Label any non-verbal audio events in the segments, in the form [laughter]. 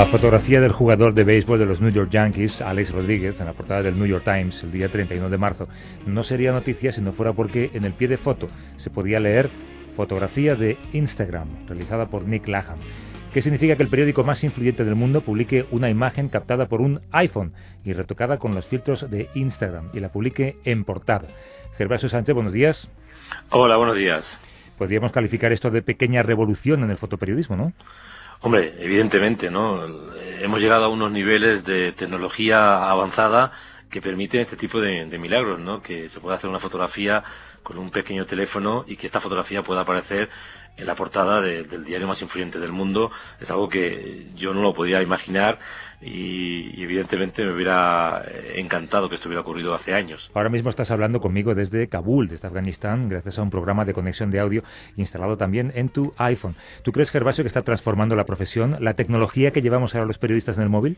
La fotografía del jugador de béisbol de los New York Yankees, Alex Rodríguez, en la portada del New York Times el día 31 de marzo, no sería noticia si no fuera porque en el pie de foto se podía leer fotografía de Instagram, realizada por Nick Laham. ¿Qué significa que el periódico más influyente del mundo publique una imagen captada por un iPhone y retocada con los filtros de Instagram y la publique en portada? Gervasio Sánchez, buenos días. Hola, buenos días. Podríamos calificar esto de pequeña revolución en el fotoperiodismo, ¿no? Hombre, evidentemente, ¿no? Hemos llegado a unos niveles de tecnología avanzada que permiten este tipo de, milagros, ¿no? Que se pueda hacer una fotografía con un pequeño teléfono y que esta fotografía pueda aparecer en la portada del diario más influyente del mundo. Es algo que yo no lo podía imaginar y, evidentemente me hubiera eh, encantado que esto hubiera ocurrido hace años. Ahora mismo estás hablando conmigo desde Kabul, desde Afganistán, gracias a un programa de conexión de audio instalado también en tu iPhone. ¿Tú crees, Gervasio, que está transformando la profesión, la tecnología que llevamos ahora los periodistas en el móvil?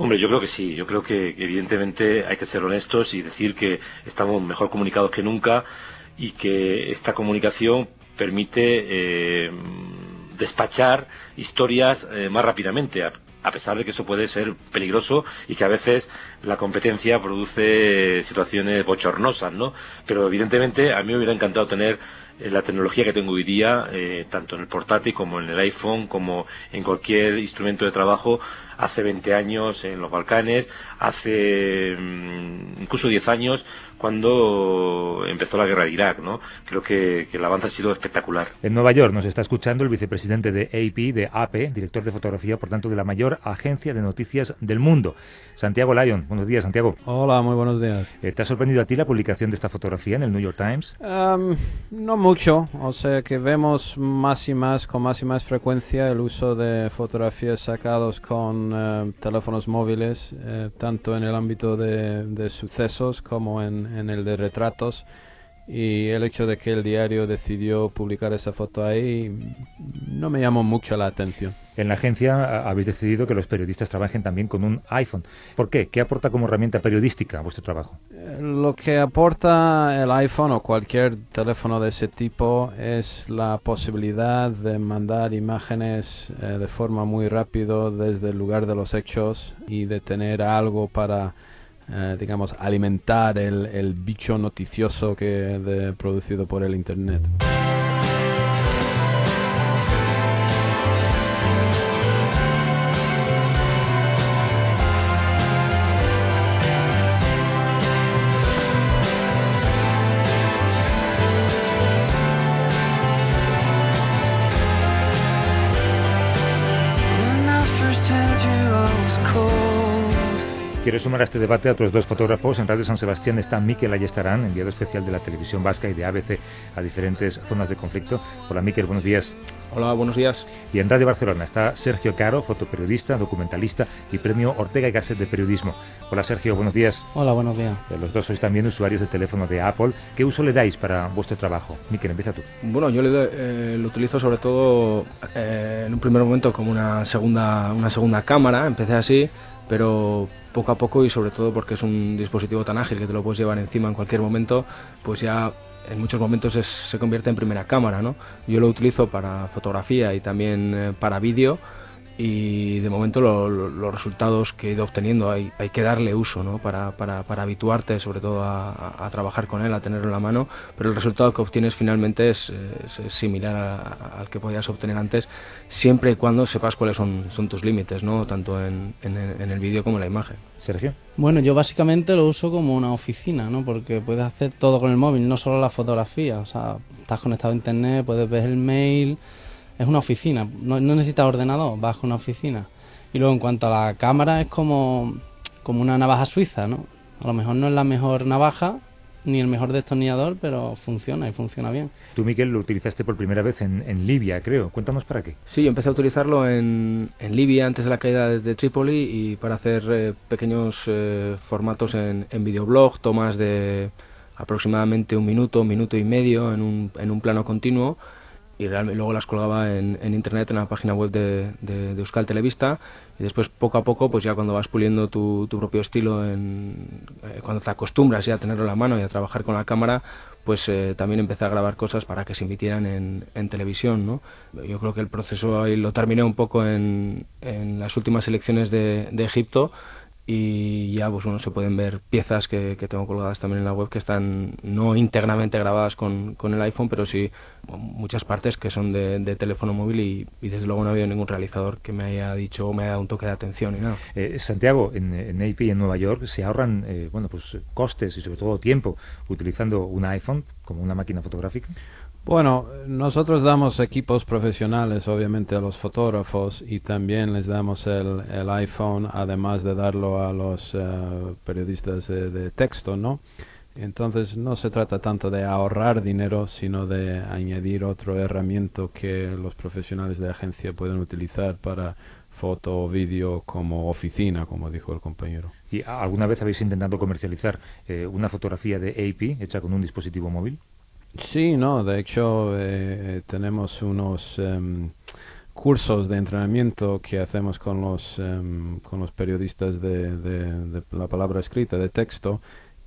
Hombre, yo creo que sí. Yo creo que, evidentemente hay que ser honestos y decir que estamos mejor comunicados que nunca y que esta comunicación permite eh, despachar historias eh, más rápidamente a pesar de que eso puede ser peligroso y que a veces la competencia produce situaciones bochornosas, ¿no? Pero evidentemente a mí me hubiera encantado tener la tecnología que tengo hoy día, eh, tanto en el portátil como en el iPhone, como en cualquier instrumento de trabajo, hace 20 años en los Balcanes, hace mm, incluso 10 años cuando empezó la guerra de Irak, ¿no? Creo que, el avance ha sido espectacular. En Nueva York nos está escuchando el vicepresidente de AP, de AP, director de fotografía, por tanto, de la mayor agencia de noticias del mundo. Santiago Lyon, buenos días, Santiago. Hola, muy buenos días. Eh, ¿Te ha sorprendido a ti la publicación de esta fotografía en el New York Times? no mucho, o sea que vemos más y más, con más y más frecuencia, el uso de fotografías sacados con eh, teléfonos móviles, eh, tanto en el ámbito de sucesos como en, en el de retratos y el hecho de que el diario decidió publicar esa foto ahí no me llamó mucho la atención. En la agencia habéis decidido que los periodistas trabajen también con un iPhone. ¿Por qué? ¿Qué aporta como herramienta periodística a vuestro trabajo? Eh, lo que aporta el iPhone o cualquier teléfono de ese tipo es la posibilidad de mandar imágenes eh, de forma muy rápido desde el lugar de los hechos y de tener algo para eh, digamos, alimentar el, el bicho noticioso que de, producido por el Internet. Quiero sumar a este debate a otros dos fotógrafos. En Radio San Sebastián está Miquel Ayestarán, enviado especial de la televisión vasca y de ABC a diferentes zonas de conflicto. Hola Miquel, buenos días. Hola, buenos días. Y en Radio Barcelona está Sergio Caro, fotoperiodista, documentalista y premio Ortega y Gasset de Periodismo. Hola Sergio, buenos días. Hola, buenos días. Eh, los dos sois también usuarios de teléfono de Apple. ¿Qué uso le dais para vuestro trabajo? Miquel, empieza tú. Bueno, yo le eh, lo utilizo sobre todo eh, en un primer momento como una segunda, una segunda cámara. Empecé así, pero poco a poco y sobre todo porque es un dispositivo tan ágil que te lo puedes llevar encima en cualquier momento, pues ya en muchos momentos se convierte en primera cámara, ¿no? Yo lo utilizo para fotografía y también eh, para vídeo y de momento los resultados que he ido obteniendo hay, hay que darle uso ¿no? para, para, para habituarte sobre todo a, trabajar con él, a tenerlo en la mano, pero el resultado que obtienes finalmente es, similar al que podías obtener antes, siempre y cuando sepas cuáles son, son tus límites, ¿no? tanto en, en, en el vídeo como en la imagen. Sergio. Bueno, yo básicamente lo uso como una oficina, ¿no? porque puedes hacer todo con el móvil, no solo la fotografía, o sea, estás conectado a internet, puedes ver el mail es una oficina, no, necesitas ordenador, vas con una oficina. Y luego en cuanto a la cámara es como, como una navaja suiza, ¿no? A lo mejor no es la mejor navaja ni el mejor destornillador, pero funciona y funciona bien. Tú, Miguel, lo utilizaste por primera vez en, Libia, creo. Cuéntanos para qué. Sí, empecé a utilizarlo en, en Libia antes de la caída de, Trípoli y para hacer eh, pequeños eh, formatos en, en videoblog, tomas de aproximadamente un minuto, un minuto y medio en un, en un plano continuo y luego las colgaba en, internet en la página web de, de, Euskal Televista y después poco a poco pues ya cuando vas puliendo tu, propio estilo en, eh, cuando te acostumbras ya a tenerlo en la mano y a trabajar con la cámara pues eh, también empecé a grabar cosas para que se emitieran en, en televisión ¿no? yo creo que el proceso ahí lo terminé un poco en, en las últimas elecciones de, de Egipto y ya pues bueno se pueden ver piezas que, tengo colgadas también en la web que están no íntegramente grabadas con, con el iPhone pero sí muchas partes que son de, teléfono móvil y, desde luego no ha habido ningún realizador que me haya dicho o me haya dado un toque de atención y nada. Eh, Santiago en, en AP en Nueva York se ahorran eh, bueno pues costes y sobre todo tiempo utilizando un iPhone como una máquina fotográfica bueno, nosotros damos equipos profesionales obviamente a los fotógrafos y también les damos el, iPhone además de darlo a los eh, periodistas de, texto, ¿no? Entonces no se trata tanto de ahorrar dinero, sino de añadir otro herramienta que los profesionales de agencia pueden utilizar para foto o vídeo como oficina, como dijo el compañero. ¿Y alguna vez habéis intentado comercializar eh, una fotografía de AP hecha con un dispositivo móvil? Sí, no, de hecho eh, tenemos unos em, cursos de entrenamiento que hacemos con los, em, con los periodistas de, de, la palabra escrita, de texto,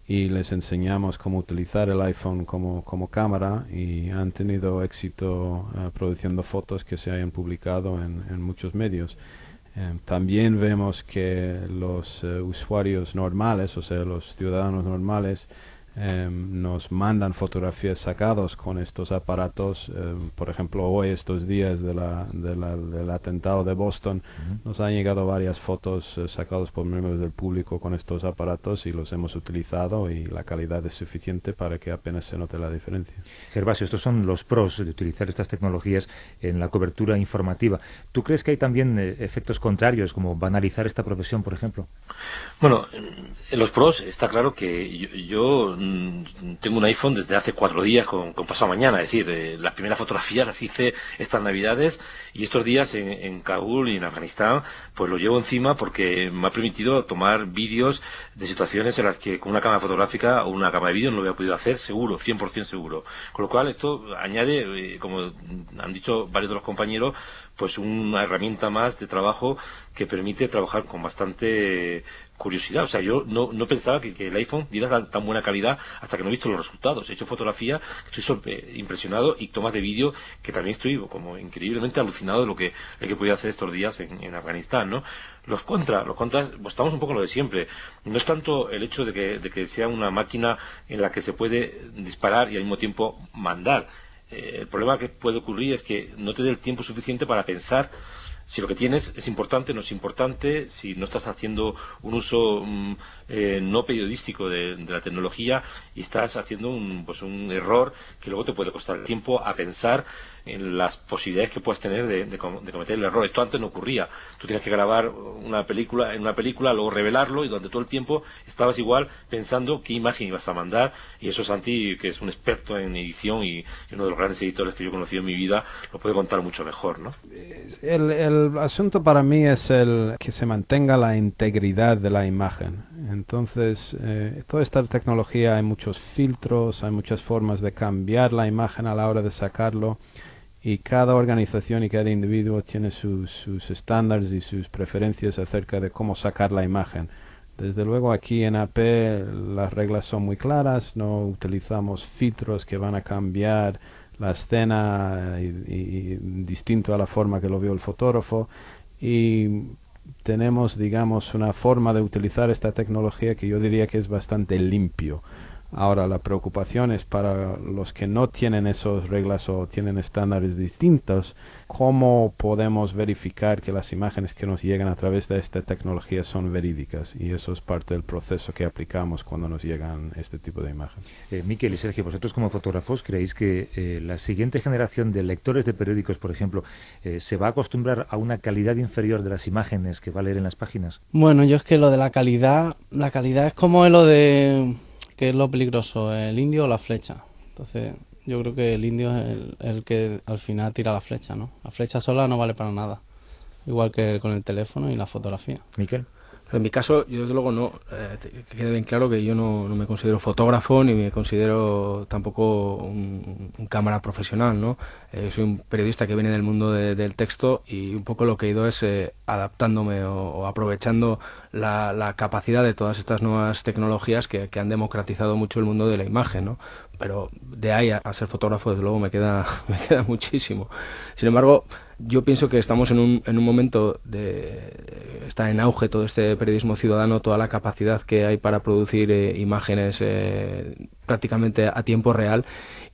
y les enseñamos cómo utilizar el iPhone como, como cámara y han tenido éxito eh, produciendo fotos que se hayan publicado en, en muchos medios. Em, también vemos que los eh, usuarios normales, o sea, los ciudadanos normales, Em, nos mandan fotografías sacados con estos aparatos. Em, por ejemplo, hoy, estos días de la, del atentado de Boston, nos han llegado varias fotos eh, sacadas por miembros del público con estos aparatos y los hemos utilizado y la calidad es suficiente para que apenas se note la diferencia. Gervasio, estos son los pros de utilizar estas tecnologías en la cobertura informativa. ¿Tú crees que hay también eh, efectos contrarios, como banalizar esta profesión, por ejemplo? Bueno, en los pros está claro que yo Mm, tengo un iPhone desde hace cuatro días con, pasado mañana, es decir, eh, las primeras fotografías las hice estas navidades y estos días en, Kabul y en Afganistán pues lo llevo encima porque me ha permitido tomar vídeos de situaciones en las que con una cámara fotográfica o una cámara de vídeo no lo hubiera podido hacer seguro, 100% seguro. Con lo cual esto añade, eh, como han dicho varios de los compañeros, pues una herramienta más de trabajo que permite trabajar con bastante curiosidad. O sea, yo no, no pensaba que, el iPhone diera tan, buena calidad hasta que no he visto los resultados. He hecho fotografía, estoy impresionado y tomas de vídeo que también estoy como increíblemente alucinado de lo que, el que hacer estos días en, Afganistán, ¿no? Los contras, los contras, pues estamos un poco lo de siempre. No es tanto el hecho de que, de que sea una máquina en la que se puede disparar y al mismo tiempo mandar. Eh, el problema que puede ocurrir es que no te dé el tiempo suficiente para pensar si lo que tienes es importante, no es importante, si no estás haciendo un uso mm, eh, no periodístico de, la tecnología y estás haciendo un, pues un error que luego te puede costar tiempo a pensar en las posibilidades que puedes tener de, cometer el error. Esto antes no ocurría. Tú tienes que grabar una película, en una película, luego revelarlo y durante todo el tiempo estabas igual pensando qué imagen ibas a mandar y eso Santi, que es un experto en edición y uno de los grandes editores que yo he conocido en mi vida, lo puede contar mucho mejor, ¿no? El, el asunto para mí es el que se mantenga la integridad de la imagen. Entonces, eh, toda esta tecnología hay muchos filtros, hay muchas formas de cambiar la imagen a la hora de sacarlo y cada organización y cada individuo tiene sus, estándares y sus preferencias acerca de cómo sacar la imagen. Desde luego aquí en AP las reglas son muy claras, no utilizamos filtros que van a cambiar la escena distinto a la forma que lo vio el fotógrafo y tenemos digamos una forma de utilizar esta tecnología que yo diría que es bastante limpio Ahora la preocupación es para los que no tienen esas reglas o tienen estándares distintos, cómo podemos verificar que las imágenes que nos llegan a través de esta tecnología son verídicas y eso es parte del proceso que aplicamos cuando nos llegan este tipo de imágenes. Eh, Miquel y Sergio, vosotros como fotógrafos creéis que eh, la siguiente generación de lectores de periódicos, por ejemplo, eh, se va a acostumbrar a una calidad inferior de las imágenes que va a leer en las páginas? Bueno, yo es que lo de la calidad, la calidad es como lo de ¿Qué es lo peligroso, el indio o la flecha? Entonces, yo creo que el indio es el, que al final tira la flecha, ¿no? La flecha sola no vale para nada. Igual que con el teléfono y la fotografía. Miquel. En mi caso, yo desde luego no, eh, que quede bien claro que yo no, me considero fotógrafo ni me considero tampoco un, cámara profesional, ¿no? Eh, soy un periodista que viene del mundo del texto y un poco lo que he ido es eh, adaptándome o, aprovechando la, capacidad de todas estas nuevas tecnologías que, que, han democratizado mucho el mundo de la imagen, ¿no? Pero de ahí a, ser fotógrafo, desde luego, me queda, [laughs] me queda muchísimo. Sin embargo, yo pienso que estamos en un, en un momento de está en auge todo este periodismo ciudadano, toda la capacidad que hay para producir eh, imágenes eh, prácticamente a tiempo real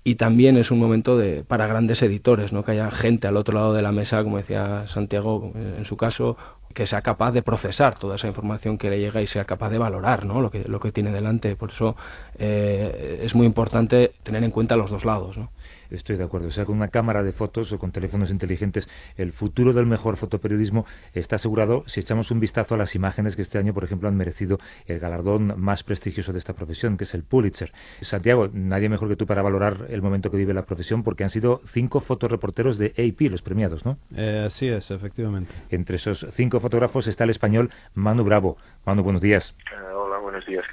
y también es un momento de, para grandes editores, ¿no? que haya gente al otro lado de la mesa, como decía Santiago en su caso, que sea capaz de procesar toda esa información que le llega y sea capaz de valorar ¿no? lo, que, lo que tiene delante. Por eso eh, es muy importante tener en cuenta los dos lados. ¿no? Estoy de acuerdo. O sea, con una cámara de fotos o con teléfonos inteligentes, el futuro del mejor fotoperiodismo está asegurado si echamos un vistazo a las imágenes que este año, por ejemplo, han merecido el galardón más prestigioso de esta profesión, que es el Pulitzer. Santiago, nadie mejor que tú para valorar el momento que vive la profesión, porque han sido cinco fotoreporteros de AP los premiados, ¿no? Eh, así es, efectivamente. Entre esos cinco fotógrafos está el español Manu Bravo. Manu, buenos días. Eh, hola, buenos días.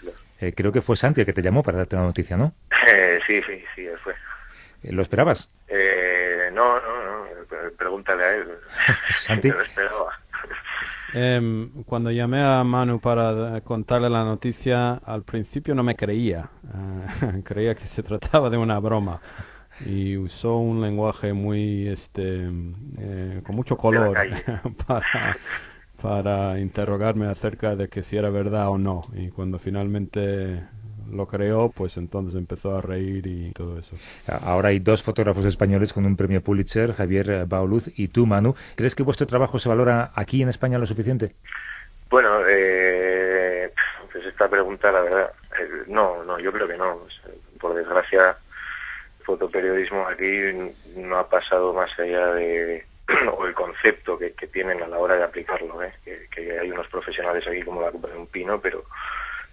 Eh, creo que fue Santi el que te llamó para darte la noticia, ¿no? [laughs] sí, sí, sí, fue. ¿Lo esperabas? Eh, no, no, no. Pregúntale a él. [laughs] Santi. [laughs] lo esperaba. Em, cuando llamé a Manu para contarle la noticia, al principio no me creía. Eh, [laughs] creía que se trataba de una broma. Y usó un lenguaje muy, este, eh, con mucho color para, para interrogarme acerca de que si era verdad o no. Y cuando finalmente lo creó, pues entonces empezó a reír y todo eso. Ahora hay dos fotógrafos españoles con un premio Pulitzer, Javier Bauluz y tú, Manu. ¿Crees que vuestro trabajo se valora aquí en España lo suficiente? Bueno, eh, pues esta pregunta, la verdad, eh, no, no, yo creo que no. Por desgracia, fotoperiodismo aquí no ha pasado más allá de [clears throat] o el concepto que, tienen a la hora de aplicarlo, ¿eh? que, que, hay unos profesionales aquí como la Copa de un Pino, pero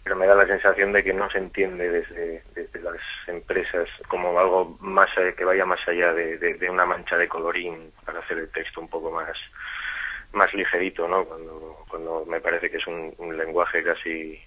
pero me da la sensación de que no se entiende desde, desde las empresas como algo más que vaya más allá de, de, una mancha de colorín para hacer el texto un poco más más ligerito, ¿no? Cuando, cuando me parece que es un, lenguaje casi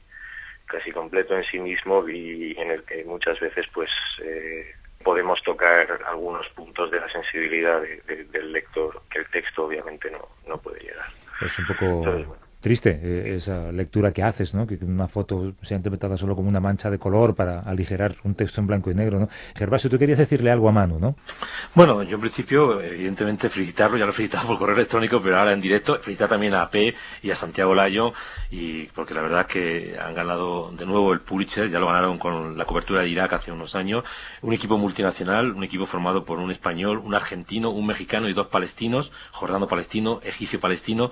casi completo en sí mismo y en el que muchas veces pues eh, podemos tocar algunos puntos de la sensibilidad del lector que el texto obviamente no, no puede llegar. Es un poco triste eh, esa lectura que haces, ¿no? que una foto sea interpretada solo como una mancha de color para aligerar un texto en blanco y negro. ¿no? Gervasio, tú querías decirle algo a Manu, ¿no? Bueno, yo en principio, evidentemente, felicitarlo, ya lo he felicitado por correo electrónico, pero ahora en directo, felicitar también a AP y a Santiago Layo, y porque la verdad es que han ganado de nuevo el Pulitzer, ya lo ganaron con la cobertura de Irak hace unos años, un equipo multinacional, un equipo formado por un español, un argentino, un mexicano y dos palestinos, jordano palestino, egipcio palestino,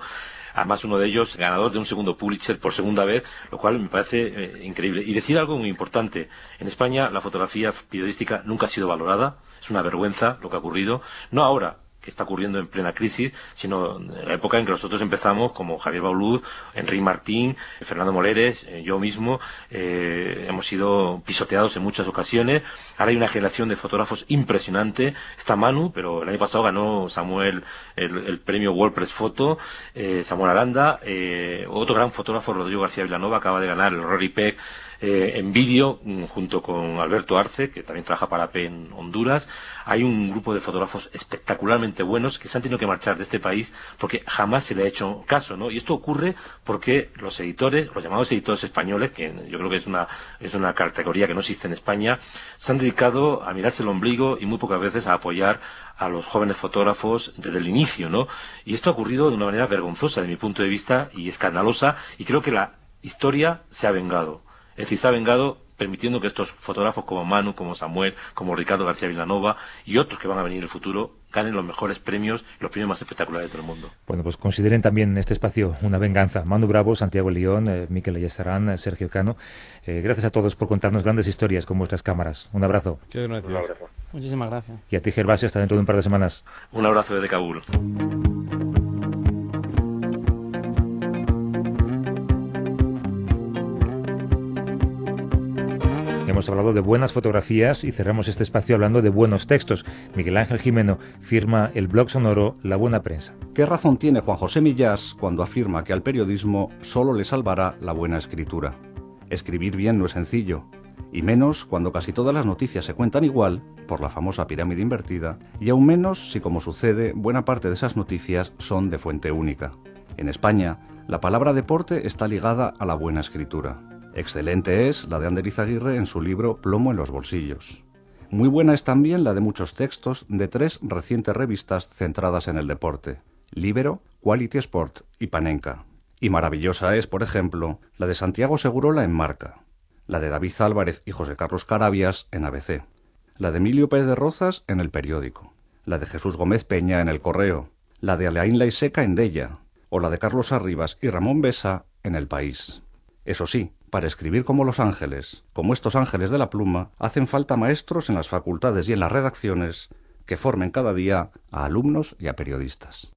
además uno de ellos ganador de un segundo Pulitzer por segunda vez, lo cual me parece eh, increíble. Y decir algo muy importante, en España la fotografía periodística nunca ha sido valorada, es una vergüenza lo que ha ocurrido, no ahora, que está ocurriendo en plena crisis, sino en la época en que nosotros empezamos, como Javier Bauluz, Enrique Martín, Fernando Moleres, eh, yo mismo, eh, hemos sido pisoteados en muchas ocasiones. Ahora hay una generación de fotógrafos impresionante. Está Manu, pero el año pasado ganó Samuel el, premio WordPress Photo, eh, Samuel Aranda, otro gran fotógrafo, Rodrigo García Villanova, acaba de ganar el Rory Peck eh, en vídeo mm, junto con Alberto Arce, que también trabaja para P en Honduras. Hay un grupo de fotógrafos espectacularmente buenos que se han tenido que marchar de este país porque jamás se le ha hecho caso, ¿no? Y esto ocurre porque los editores, los llamados editores españoles, que yo creo que es una, es una categoría que no existe en España, se han dedicado a mirarse el ombligo y muy pocas veces a apoyar a los jóvenes fotógrafos desde el inicio, ¿no? Y esto ha ocurrido de una manera vergonzosa de mi punto de vista y escandalosa y creo que la historia se ha vengado. Es decir, se ha vengado permitiendo que estos fotógrafos como Manu, como Samuel, como Ricardo García Villanova y otros que van a venir en el futuro ganen los mejores premios, los premios más espectaculares del mundo. Bueno, pues consideren también este espacio una venganza. Manu Bravo, Santiago León, eh, Miquel Ayestarán, eh, Sergio Cano. Eh, gracias a todos por contarnos grandes historias con vuestras cámaras. Un abrazo. Un abrazo. Muchísimas gracias. Y a ti, Gervasio, hasta dentro de un par de semanas. Un abrazo desde Kabul. Hemos hablado de buenas fotografías y cerramos este espacio hablando de buenos textos. Miguel Ángel Jimeno firma el blog sonoro La Buena Prensa. ¿Qué razón tiene Juan José Millás cuando afirma que al periodismo solo le salvará la buena escritura? Escribir bien no es sencillo, y menos cuando casi todas las noticias se cuentan igual, por la famosa pirámide invertida, y aún menos si, como sucede, buena parte de esas noticias son de fuente única. En España, la palabra deporte está ligada a la buena escritura. Excelente es la de Ander Izaguirre en su libro Plomo en los bolsillos. Muy buena es también la de muchos textos de tres recientes revistas centradas en el deporte, Libero, Quality Sport y Panenka. Y maravillosa es, por ejemplo, la de Santiago Segurola en Marca, la de David Álvarez y José Carlos Carabias en ABC, la de Emilio Pérez de Rozas en El Periódico, la de Jesús Gómez Peña en El Correo, la de Aleaín Laiseca en Della, o la de Carlos Arribas y Ramón Besa en El País. Eso sí, para escribir como Los Ángeles, como estos ángeles de la pluma, hacen falta maestros en las facultades y en las redacciones que formen cada día a alumnos y a periodistas.